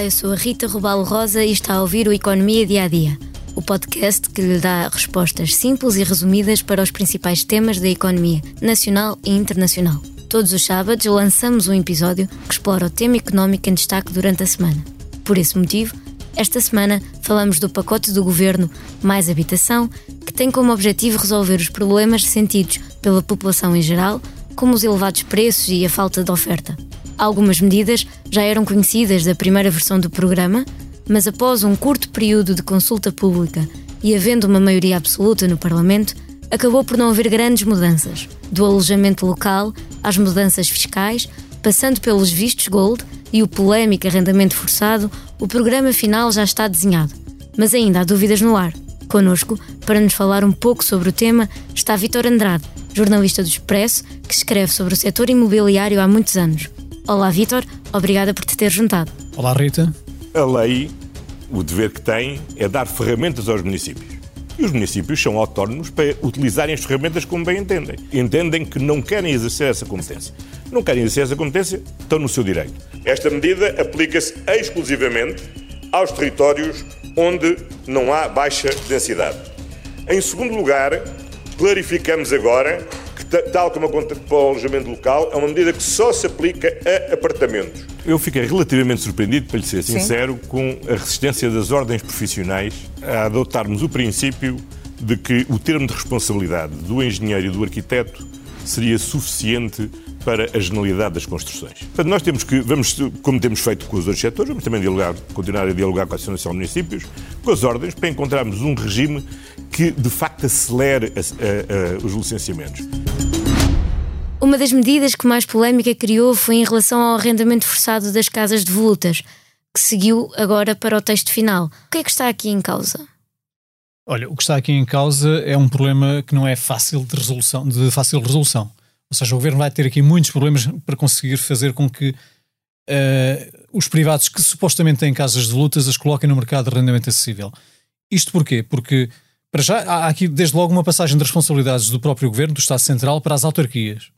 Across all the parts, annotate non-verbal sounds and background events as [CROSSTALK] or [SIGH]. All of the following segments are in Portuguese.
Eu sou a Rita Rubalo Rosa e está a ouvir o Economia Dia a Dia, o podcast que lhe dá respostas simples e resumidas para os principais temas da economia nacional e internacional. Todos os sábados lançamos um episódio que explora o tema económico em destaque durante a semana. Por esse motivo, esta semana falamos do pacote do governo Mais Habitação, que tem como objetivo resolver os problemas sentidos pela população em geral, como os elevados preços e a falta de oferta. Algumas medidas já eram conhecidas da primeira versão do programa, mas após um curto período de consulta pública e havendo uma maioria absoluta no Parlamento, acabou por não haver grandes mudanças, do alojamento local às mudanças fiscais, passando pelos vistos gold e o polémico arrendamento forçado, o programa final já está desenhado. Mas ainda há dúvidas no ar. Conosco, para nos falar um pouco sobre o tema, está Vitor Andrade, jornalista do Expresso, que escreve sobre o setor imobiliário há muitos anos. Olá, Vitor. Obrigada por te ter juntado. Olá, Rita. A lei, o dever que tem, é dar ferramentas aos municípios. E os municípios são autónomos para utilizarem as ferramentas como bem entendem. Entendem que não querem exercer essa competência. Não querem exercer essa competência, estão no seu direito. Esta medida aplica-se exclusivamente aos territórios onde não há baixa densidade. Em segundo lugar, clarificamos agora tal como acontece para o alojamento local, é uma medida que só se aplica a apartamentos. Eu fiquei relativamente surpreendido, para lhe ser sincero, Sim. com a resistência das ordens profissionais a adotarmos o princípio de que o termo de responsabilidade do engenheiro e do arquiteto seria suficiente para a generalidade das construções. Portanto, nós temos que, vamos, como temos feito com os outros setores, vamos também dialogar, continuar a dialogar com a Associação de Municípios, com as ordens, para encontrarmos um regime que, de facto, acelere a, a, a, os licenciamentos. Uma das medidas que mais polémica criou foi em relação ao arrendamento forçado das casas de volutas, que seguiu agora para o texto final. O que é que está aqui em causa? Olha, o que está aqui em causa é um problema que não é fácil de resolução, de fácil resolução. Ou seja, o governo vai ter aqui muitos problemas para conseguir fazer com que uh, os privados que supostamente têm casas de lutas as coloquem no mercado de arrendamento acessível. Isto porquê? Porque, para já, há aqui desde logo uma passagem de responsabilidades do próprio governo, do Estado Central, para as autarquias.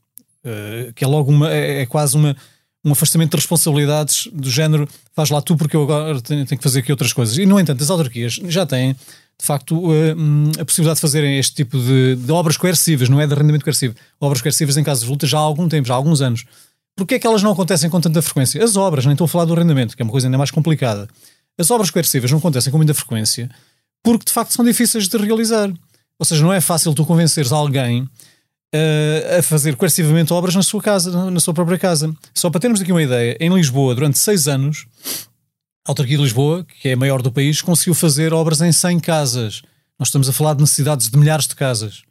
Uh, que é logo uma, é, é, quase uma, um afastamento de responsabilidades do género faz lá tu porque eu agora tenho, tenho, que fazer aqui outras coisas. E, no entanto, as autarquias já têm, de facto, uh, a possibilidade de fazerem este tipo de, de, obras coercivas, não é de arrendamento coercivo, obras coercivas em casos de luta já há algum tempo, já há alguns anos. Porquê é que elas não acontecem com tanta frequência? As obras, nem estou a falar do arrendamento, que é uma coisa ainda mais complicada. As obras coercivas não acontecem com muita frequência porque, de facto, são difíceis de realizar. Ou seja, não é fácil tu convenceres alguém uh, a fazer coercivamente obras na sua casa, na sua própria casa. Só para termos aqui uma ideia, em Lisboa, durante seis anos, a autarquia de Lisboa, que é a maior do país, conseguiu fazer obras em 100 casas. Nós estamos a falar de necessidades de milhares de casas.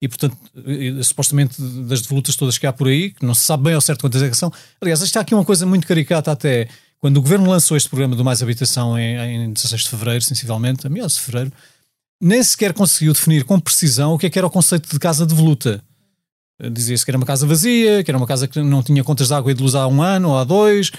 E, portanto, supostamente das devolutas todas que há por aí, que não se sabe bem ao certo quantas é que são. Aliás, está aqui uma coisa muito caricata até. Quando o governo lançou este programa do Mais Habitação em, em 16 de fevereiro, sensivelmente, a meados de fevereiro, nem sequer conseguiu definir com precisão o que é que era o conceito de casa de voluta. Dizia-se que era uma casa vazia, que era uma casa que não tinha contas de água e de luz há um ano ou há dois.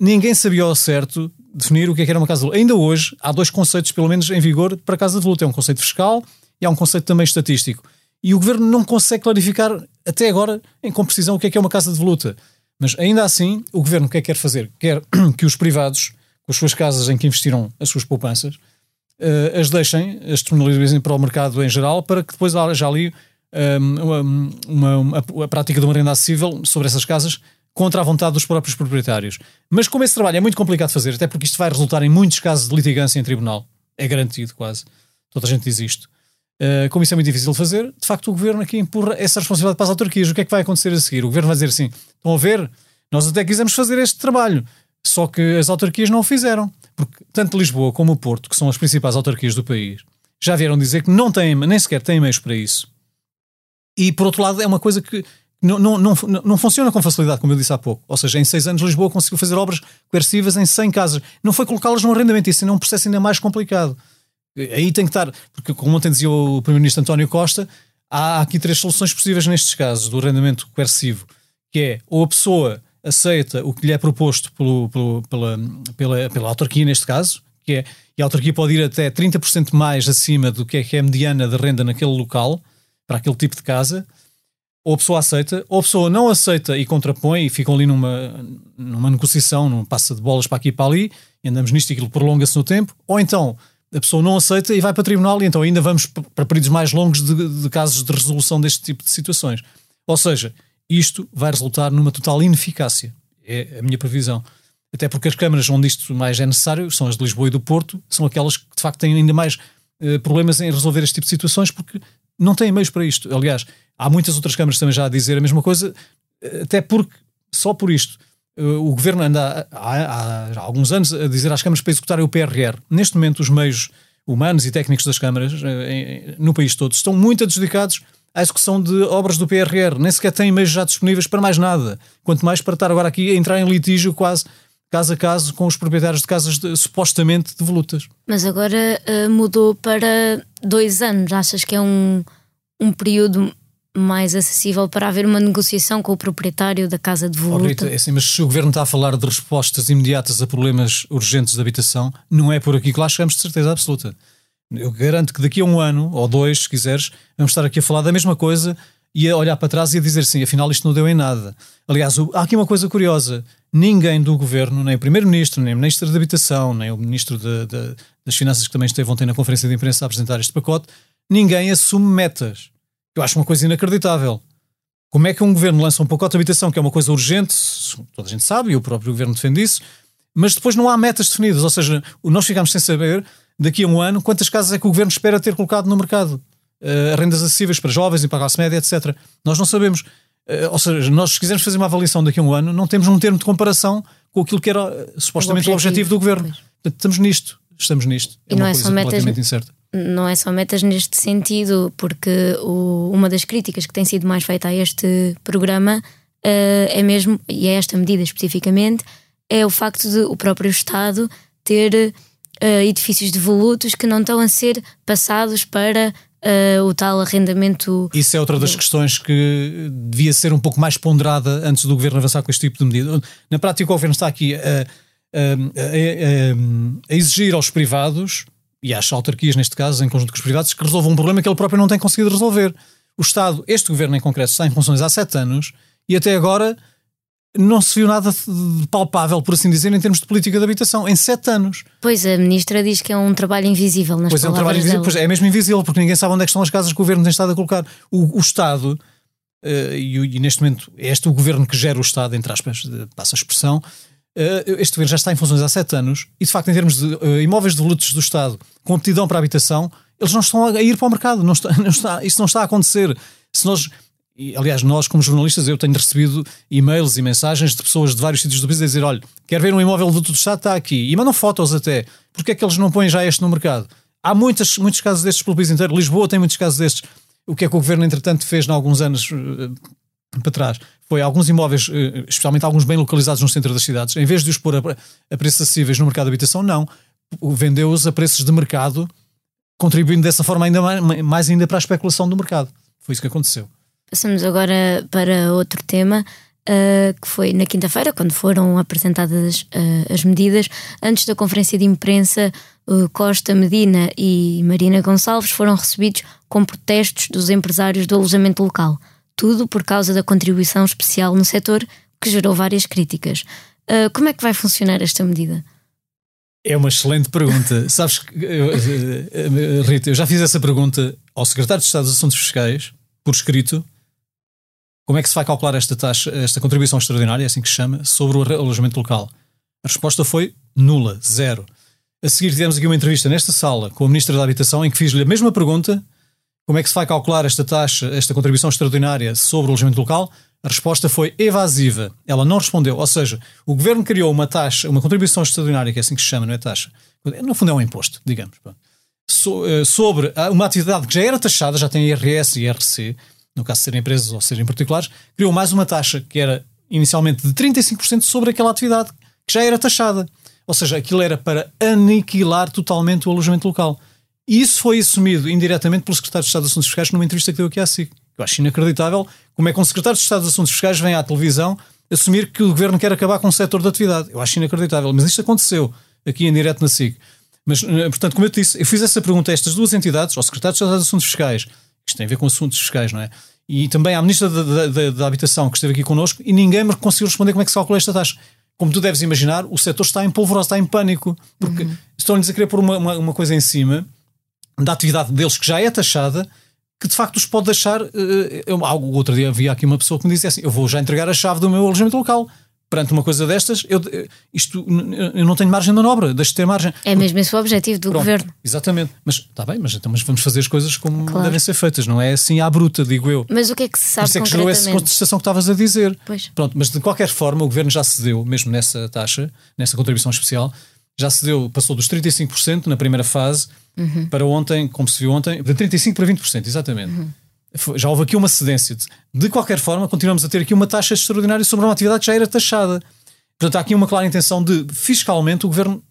Ninguém sabia ao certo definir o que, é que era uma casa de luta. Ainda hoje há dois conceitos, pelo menos, em vigor para casa de luta. É um conceito fiscal e há um conceito também estatístico. E o governo não consegue clarificar até agora em com precisão o que é que é uma casa de luta. Mas ainda assim, o governo o que é que quer fazer? Quer [COUGHS] que os privados, com as suas casas em que investiram as suas poupanças, uh, as deixem, as disponibilizem para o mercado em geral, para que depois haja ali uma, uma, uma, a prática de uma renda acessível sobre essas casas contra a vontade dos próprios proprietários. Mas como esse trabalho é muito complicado de fazer, até porque isto vai resultar em muitos casos de litigância em tribunal, é garantido quase, toda a gente diz isto. Uh, como isso é muito difícil de fazer, de facto o governo aqui empurra essa responsabilidade para as autarquias. O que é que vai acontecer a seguir? O governo vai dizer assim: estão a ver, nós até quisemos fazer este trabalho, só que as autarquias não o fizeram. Porque tanto Lisboa como o Porto, que são as principais autarquias do país, já vieram dizer que não têm, nem sequer têm meios para isso. E por outro lado, é uma coisa que não, não, não, funciona com facilidade, como eu disse há pouco. Ou seja, em seis anos Lisboa conseguiu fazer obras coercivas em 100 casas. Não foi colocá-las no arrendamento, isso é um processo ainda mais complicado. Aí tem que estar, porque como ontem dizia o Primeiro-Ministro António Costa, há aqui três soluções possíveis nestes casos do arrendamento coercivo, que é ou a pessoa aceita o que lhe é proposto pelo, pelo, pela, pela, pela autarquia, neste caso, que é, e a autarquia pode ir até 30% mais acima do que é, que é a mediana de renda naquele local, para aquele tipo de casa, ou a pessoa aceita, ou a pessoa não aceita e contrapõe e ficam ali numa, numa negociação, num passa de bolas para aqui e para ali, e andamos nisto e aquilo prolonga-se no tempo, ou então a pessoa não aceita e vai para tribunal e então ainda vamos para períodos mais longos de, de casos de resolução deste tipo de situações. Ou seja, isto vai resultar numa total ineficácia. É a minha previsão. Até porque as câmaras onde isto mais é necessário são as de Lisboa e do Porto, são aquelas que de facto têm ainda mais eh, problemas em resolver este tipo de situações porque não têm meios para isto. Aliás, há muitas outras câmaras também já a dizer a mesma coisa, eh, até porque, só por isto, eh, o governo anda há, há, alguns anos a dizer às câmaras para executarem o PRR. Neste momento, os meios humanos e técnicos das câmaras no país todo estão muito adjudicados à execução de obras do PRR. Nem sequer têm meios já disponíveis para mais nada. Quanto mais para estar agora aqui a entrar em litígio quase caso a caso com os proprietários de casas de, supostamente devolutas. Mas agora uh, mudou para dois anos. Achas que é um, um período mais acessível para haver uma negociação com o proprietário da casa de voluta? Oh, Rita, é assim, mas se o governo está a falar de respostas imediatas a problemas urgentes de habitação, não é por aqui que lá chegamos de certeza absoluta. Eu garanto que daqui a um ano ou dois, se quiseres, vamos estar aqui a falar da mesma coisa e a olhar para trás e a dizer assim, afinal isto não deu em nada. Aliás, há aqui uma coisa curiosa: ninguém do governo, nem o Primeiro-Ministro, nem o Ministro da Habitação, nem o Ministro de, de, das Finanças, que também esteve ontem na conferência de imprensa a apresentar este pacote, ninguém assume metas. Eu acho uma coisa inacreditável. Como é que um governo lança um pacote de habitação, que é uma coisa urgente, toda a gente sabe, e o próprio governo defende isso, mas depois não há metas definidas, ou seja, nós ficamos sem saber, daqui a um ano, quantas casas é que o governo espera ter colocado no mercado. Uh, rendas acessíveis para jovens e para a classe média, etc. Nós não sabemos. Uh, ou seja, nós se quisermos fazer uma avaliação daqui a um ano, não temos um termo de comparação com aquilo que era uh, supostamente o objetivo, o objetivo do governo. Portanto, estamos nisto. Estamos nisto. É e não é só metas, incerta não é só metas neste sentido, porque o, uma das críticas que tem sido mais feita a este programa uh, é mesmo, e a esta medida especificamente, é o facto de o próprio Estado ter uh, edifícios devolutos que não estão a ser passados para uh, o tal arrendamento. Isso é outra das questões que devia ser um pouco mais ponderada antes do governo avançar com este tipo de medida. Na prática, o governo está aqui a, a, a, a exigir aos privados e às autarquias, neste caso, em conjunto com os privados, que resolvam um problema que ele próprio não tem conseguido resolver. O Estado, este governo em concreto, está em funções há sete anos e até agora não se viu nada de palpável, por assim dizer, em termos de política de habitação, em sete anos. Pois a ministra diz que é um trabalho invisível nas Pois é um trabalho invisível, pois é mesmo invisível, porque ninguém sabe onde é estão as casas que o governo tem estado a colocar. O, o Estado, uh, e, e, neste momento é este o governo que gera o Estado, entre aspas, passa a expressão, este governo já está em funções há sete anos, e de facto, em termos de uh, imóveis devolutos do Estado, com aptidão para a habitação, eles não estão a ir para o mercado, não está, [LAUGHS] não está, isso não está a acontecer. Se nós e, aliás, nós, como jornalistas, eu tenho recebido e-mails e mensagens de pessoas de vários sítios do país a dizer: olha, quer ver um imóvel do Estado, está aqui. E mandam fotos até. Porque é que eles não põem já este no mercado? Há muitas, muitos casos destes pelo país inteiro. Lisboa tem muitos casos destes. O que é que o governo, entretanto, fez há alguns anos uh, para trás? Foi alguns imóveis, uh, especialmente alguns bem localizados no centro das cidades, em vez de os pôr a, a preços acessíveis no mercado de habitação, não. Vendeu-os a preços de mercado, contribuindo dessa forma ainda mais, mais ainda para a especulação do mercado. Foi isso que aconteceu. Passamos agora para outro tema. Uh, que foi na quinta-feira, quando foram apresentadas uh, as medidas. Antes da conferência de imprensa, uh, Costa Medina e Marina Gonçalves foram recebidos com protestos dos empresários do alojamento local. Tudo por causa da contribuição especial no setor, que gerou várias críticas. como é que vai funcionar esta medida? É uma excelente pergunta. [LAUGHS] Sabes, Rita, eu já fiz essa pergunta ao secretário de Estado dos Assuntos Fiscais, por escrito, como é que se vai calcular esta taxa, esta contribuição extraordinária, é assim que se chama, sobre o alojamento local? A resposta foi nula, zero. A seguir tivemos aqui uma entrevista nesta sala com a Ministra da Habitação em que fiz-lhe a mesma pergunta, como é que se vai calcular esta taxa, esta contribuição extraordinária sobre o alojamento local? A resposta foi evasiva. Ela não respondeu. Ou seja, o governo criou uma taxa, uma contribuição extraordinária, que é assim que se chama, não é taxa. No fundo é um imposto, digamos. Eh, sobre uma atividade que já era taxada, já tem IRS e IRC, no caso de serem empresas ou serem particulares, criou mais uma taxa que era inicialmente de 35% sobre aquela atividade que já era taxada. Ou seja, aquilo era para aniquilar totalmente o alojamento local. E isso foi assumido indiretamente pelo secretário de Estado dos Assuntos Fiscais numa entrevista que deu aqui à SIC. Eu acho inacreditável como é que um secretário de Estado dos Assuntos Fiscais vem à televisão assumir que o governo quer acabar com o setor da atividade. Eu acho inacreditável. Mas isto aconteceu aqui em direto na SIC. Mas, eh, portanto, como eu te disse, eu fiz essa pergunta a estas duas entidades, ao secretário de Estado dos Assuntos Fiscais, isto tem a ver com assuntos fiscais, não é? e também à Ministra da, da, da, da Habitação que esteve aqui connosco e ninguém me conseguiu responder como é que se calcula esta taxa. Como tu deves imaginar, o setor está em polvorosa, está em pânico, porque uhum. estão-lhes a querer pôr uma, uma, uma, coisa em cima da atividade deles que já é taxada, que de facto os pode deixar. Uh, eu, outro dia havia aqui uma pessoa que me disse assim: Eu vou já entregar a chave do meu alojamento local perante uma coisa destas, eu, isto, eu não tenho margem de manobra, deixo de ter margem. É mesmo esse o objetivo do Pronto, governo. Exatamente. Mas está bem, mas, então, mas vamos fazer as coisas como claro. devem ser feitas, não é assim à bruta, digo eu. Mas o que é que se sabe Por isso é que gerou essa contestação que estavas a dizer. Pois. Pronto, mas de qualquer forma o governo já cedeu, mesmo nessa taxa, nessa contribuição especial, já cedeu, passou dos 35% na primeira fase uhum. para ontem, como se viu ontem, de 35% para 20%, exatamente. Uhum já houve aqui uma cedência. De qualquer forma, continuamos a ter aqui uma taxa extraordinária sobre uma atividade que já era taxada. Portanto, há aqui uma clara intenção de, fiscalmente, o governo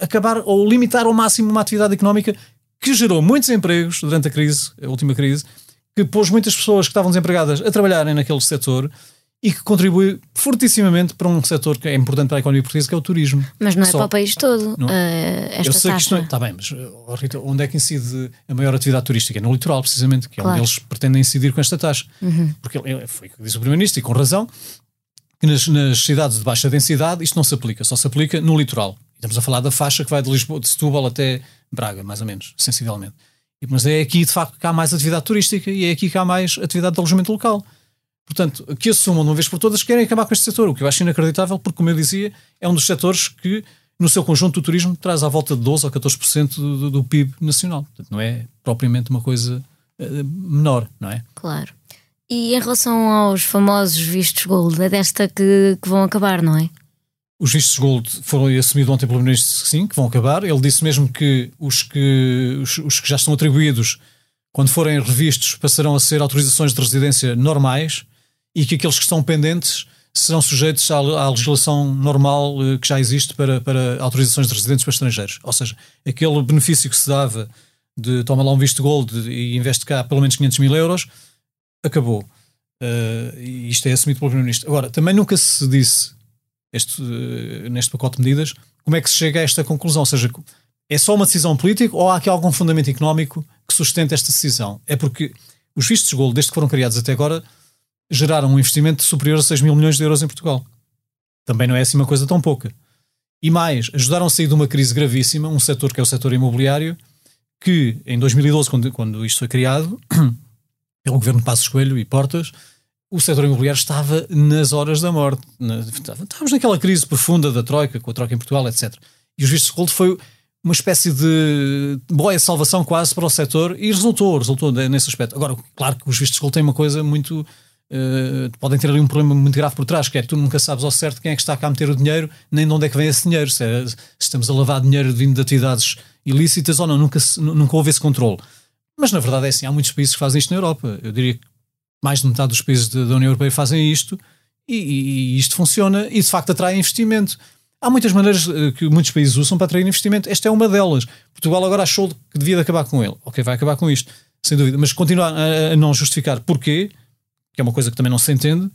acabar ou limitar ao máximo uma atividade económica que gerou muitos empregos durante a crise, a última crise, que pôs muitas pessoas que estavam desempregadas a trabalharem naquele setor e que contribui fortissimamente para um setor que é importante para a economia portuguesa, que é o turismo. Mas não é Só, para o país todo não, uh, esta Eu sei taxa. que isto não é, está bem, mas oh, Rita, onde é que incide a maior atividade turística? É no litoral, precisamente, que é claro. onde eles pretendem incidir com esta taxa. Uhum. Porque foi o que disse o Primeiro-Ministro, e com razão, que nas, nas, cidades de baixa densidade isto não se aplica, só se aplica no litoral. Estamos a falar da faixa que vai de Lisboa, de Setúbal até Braga, mais ou menos, sensivelmente. Mas é aqui, de facto, que há mais atividade turística e é aqui que há mais atividade de alojamento local. Portanto, que assumam de uma vez por todas querem acabar com este setor, o que eu acho inacreditável, porque, como eu dizia, é um dos setores que, no seu conjunto, o turismo traz à volta de 12% ou 14% do, do, do PIB nacional. Portanto, não é propriamente uma coisa uh, menor, não é? Claro. E em relação aos famosos vistos gold, é desta que, que vão acabar, não é? Os vistos gold foram assumidos ontem pelo Ministro, sim, que vão acabar. Ele disse mesmo que os que, os, os que já estão atribuídos, quando forem revistos, passarão a ser autorizações de residência normais e que aqueles que estão pendentes serão sujeitos à, à legislação normal eh, que já existe para, para autorizações de residentes para estrangeiros. Ou seja, aquele benefício que se dava de toma lá um visto gold e investe cá pelo menos 500 mil euros acabou. Uh, isto é assumido pelo Primeiro-Ministro. Agora, também nunca se disse este, uh, neste pacote de medidas como é que se chega a esta conclusão. Ou seja, é só uma decisão política ou há aqui algum fundamento económico que sustente esta decisão? É porque os vistos gold, desde que foram criados até agora, geraram um investimento superior a 6 mil milhões de euros em Portugal. Também não é assim uma coisa tão pouca. E mais, ajudaram a sair de uma crise gravíssima, um setor que é o setor imobiliário, que em 2012, quando, quando isto foi criado, [CLEARS THROAT] pelo governo Passos Coelho e Portas, o setor imobiliário estava nas horas da morte. Na, estávamos naquela crise profunda da Troika, com a Troika em Portugal, etc. E os vistos de foi uma espécie de boia salvação quase para o setor e resultou, resultou nesse aspecto. Agora, claro que os vistos de gold têm uma coisa muito. Uh, podem ter ali um problema muito grave por trás, que é que tu nunca sabes ao certo quem é que está cá a meter o dinheiro, nem de onde é que vem esse dinheiro. Se, é, se estamos a lavar dinheiro vindo de atividades ilícitas ou não, nunca, nunca houve esse controle. Mas na verdade é assim, há muitos países que fazem isto na Europa. Eu diria que mais de metade dos países da União Europeia fazem isto e, e, e isto funciona e de facto atrai investimento. Há muitas maneiras eh, que muitos países usam para atrair investimento. Esta é uma delas. Portugal agora achou que devia acabar com ele. Ok, vai acabar com isto, sem dúvida. Mas continua a, a não justificar porquê, que é uma coisa que também não se entende,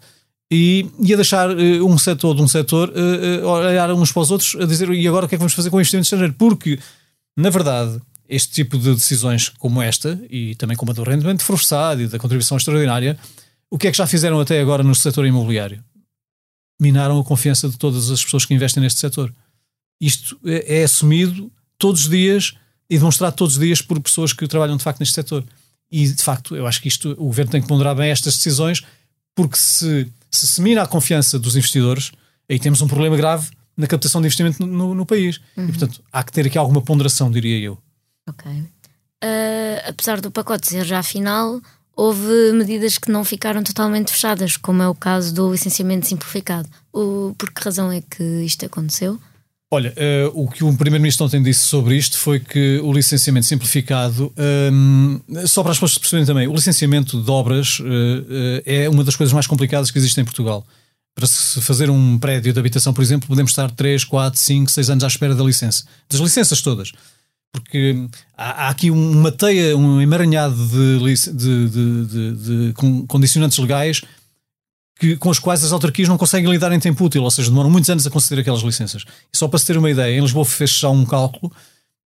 e, e a deixar uh, um setor de um setor uh, uh, olhar uns para os outros a dizer e agora o que é que vamos fazer com o investimento estrangeiro? Porque, na verdade, este tipo de decisões como esta, e também como a do rendimento forçado e da contribuição extraordinária, o que é que já fizeram até agora no setor imobiliário? Minaram a confiança de todas as pessoas que investem neste setor. Isto é, é assumido todos os dias e demonstrado todos os dias por pessoas que trabalham de facto neste setor. E de facto, eu acho que isto o governo tem que ponderar bem estas decisões, porque se se, se mina a confiança dos investidores, aí temos um problema grave na captação de investimento no, no, no país. Uhum. E portanto, há que ter aqui alguma ponderação, diria eu. Ok. Uh, apesar do pacote ser já final, houve medidas que não ficaram totalmente fechadas, como é o caso do licenciamento simplificado. O, por que razão é que isto aconteceu? Olha, uh, o que o Primeiro-Ministro ontem disse sobre isto foi que o licenciamento simplificado, um, só para as pessoas perceberem também, o licenciamento de obras uh, uh, é uma das coisas mais complicadas que existe em Portugal. Para se fazer um prédio de habitação, por exemplo, podemos estar 3, 4, 5, 6 anos à espera da licença. Das licenças todas porque há, há, aqui uma teia, um emaranhado de, de, de, de, condicionantes legais que, com os quais as autarquias não conseguem lidar em tempo útil, ou seja, demoram muitos anos a conceder aquelas licenças. E só para se ter uma ideia, em Lisboa fez já um cálculo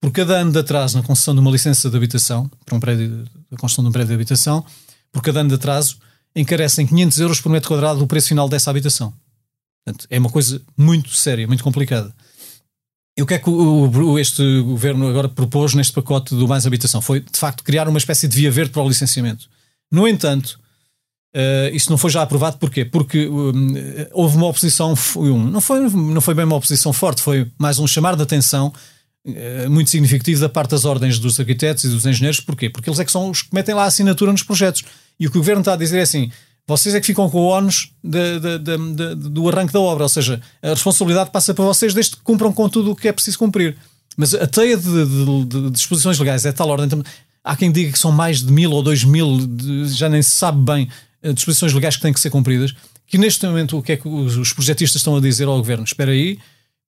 por cada ano de atraso na concessão de uma licença de habitação, para um prédio, a construção de um prédio de habitação, por cada ano de atraso, encarecem 500 euros por metro quadrado o preço final dessa habitação. Portanto, é uma coisa muito séria, muito complicada. E o que é que o, este governo agora propôs neste pacote do Mais Habitação? Foi, de facto, criar uma espécie de via verde para o licenciamento. No entanto, uh, isso não foi já aprovado, porquê? Porque um, houve uma oposição, um, não, foi, não foi bem uma oposição forte, foi mais um chamar de atenção uh, muito significativo da parte das ordens dos arquitetos e dos engenheiros, porquê? Porque eles é que são os que metem lá a assinatura nos projetos. E o que o governo está a dizer é assim: vocês é que ficam com o ónus de, de, de, do arranque da obra, ou seja, a responsabilidade passa para vocês desde que cumpram com tudo o que é preciso cumprir. Mas a teia de, disposições legais é tal ordem. Há quem diga que são mais de mil ou dois mil, já nem se sabe bem, disposições legais que têm que ser cumpridas. Que neste momento o que é que os, projetistas estão a dizer ao governo? Espera aí,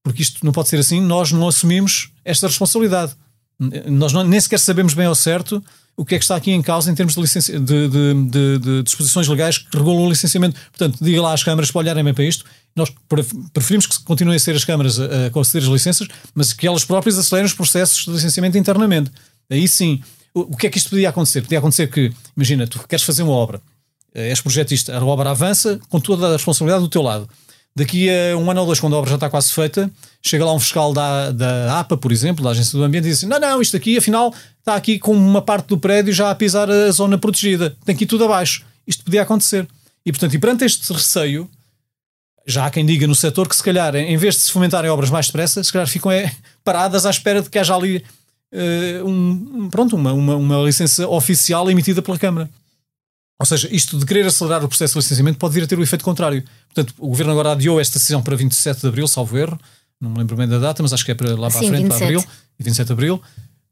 porque isto não pode ser assim, nós não assumimos esta responsabilidade. Nós não, nem sequer sabemos bem ao certo o que é que está aqui em causa em termos de, licenci... de, de, de, disposições legais que regulam o licenciamento. Portanto, diga lá às câmaras para olharem bem para isto. Nós preferimos que continuem a ser as câmaras a, a conceder as licenças, mas que elas próprias acelerem os processos de licenciamento internamente. Aí sim, o, o que é que isto podia acontecer? Podia acontecer que, imagina, tu queres fazer uma obra, eh, és projetista, a obra avança com toda a responsabilidade do teu lado. Daqui a um ano ou dois, quando a obra já está quase feita, chega lá um fiscal da, da APA, por exemplo, da Agência do Ambiente, e diz assim: não, não, isto aqui afinal está aqui com uma parte do prédio já a pisar a zona protegida, tem que ir tudo abaixo. Isto podia acontecer. E portanto, e perante este receio, já há quem diga no setor que se calhar, em vez de se fomentarem obras mais depressa, se calhar ficam é, [LAUGHS] paradas à espera de que haja ali uh, um, pronto, uma, uma, uma licença oficial emitida pela Câmara. Ou seja, isto de querer acelerar o processo de licenciamento pode vir a ter o efeito contrário. Portanto, o governo agora adiou esta decisão para 27 de abril, salvo erro. Não me lembro bem da data, mas acho que é para lá para Sim, a frente, 27. para abril, 27 de abril,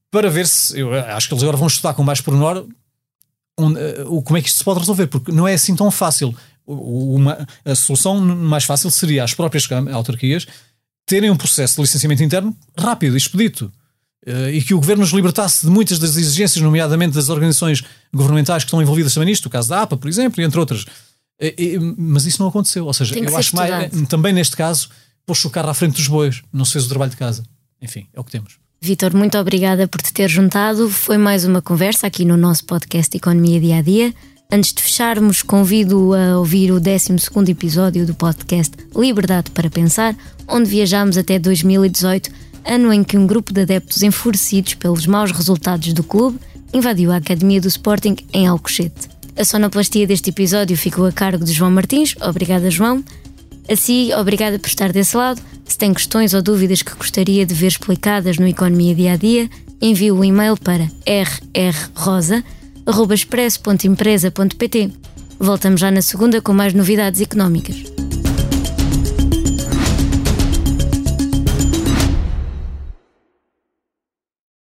para ver se. Eu acho que eles agora vão estudar com mais pormenor onde, uh, como é que isto se pode resolver, porque não é assim tão fácil. Uma, a solução mais fácil seria as próprias autarquias terem um processo de licenciamento interno rápido e expedito. Uh, e que o governo nos libertasse de muitas das exigências, nomeadamente das organizações governamentais que estão envolvidas também nisto, o caso da APA, por exemplo, e entre outras. Uh, mas isso não aconteceu. Ou seja, eu acho mais, também neste caso, pôs o carro à frente dos bois, não se fez o trabalho de casa. Enfim, é o que temos. Vitor, muito obrigada por te ter juntado. Foi mais uma conversa aqui no nosso podcast Economia Dia a Dia. Antes de fecharmos, convido a ouvir o 12 episódio do podcast Liberdade para Pensar, onde viajamos até 2018 ano em que um grupo de adeptos enfurecidos pelos maus resultados do clube invadiu a academia do Sporting em Alcochete. A sonoplastia deste episódio ficou a cargo de João Martins. Obrigada, João. Assim, obrigada por estar desse lado. Se tem questões ou dúvidas que gostaria de ver explicadas no Economia Dia a Dia, envie o um e-mail para rrrosa.expresso.empresa.pt. Voltamos já na segunda com mais novidades económicas.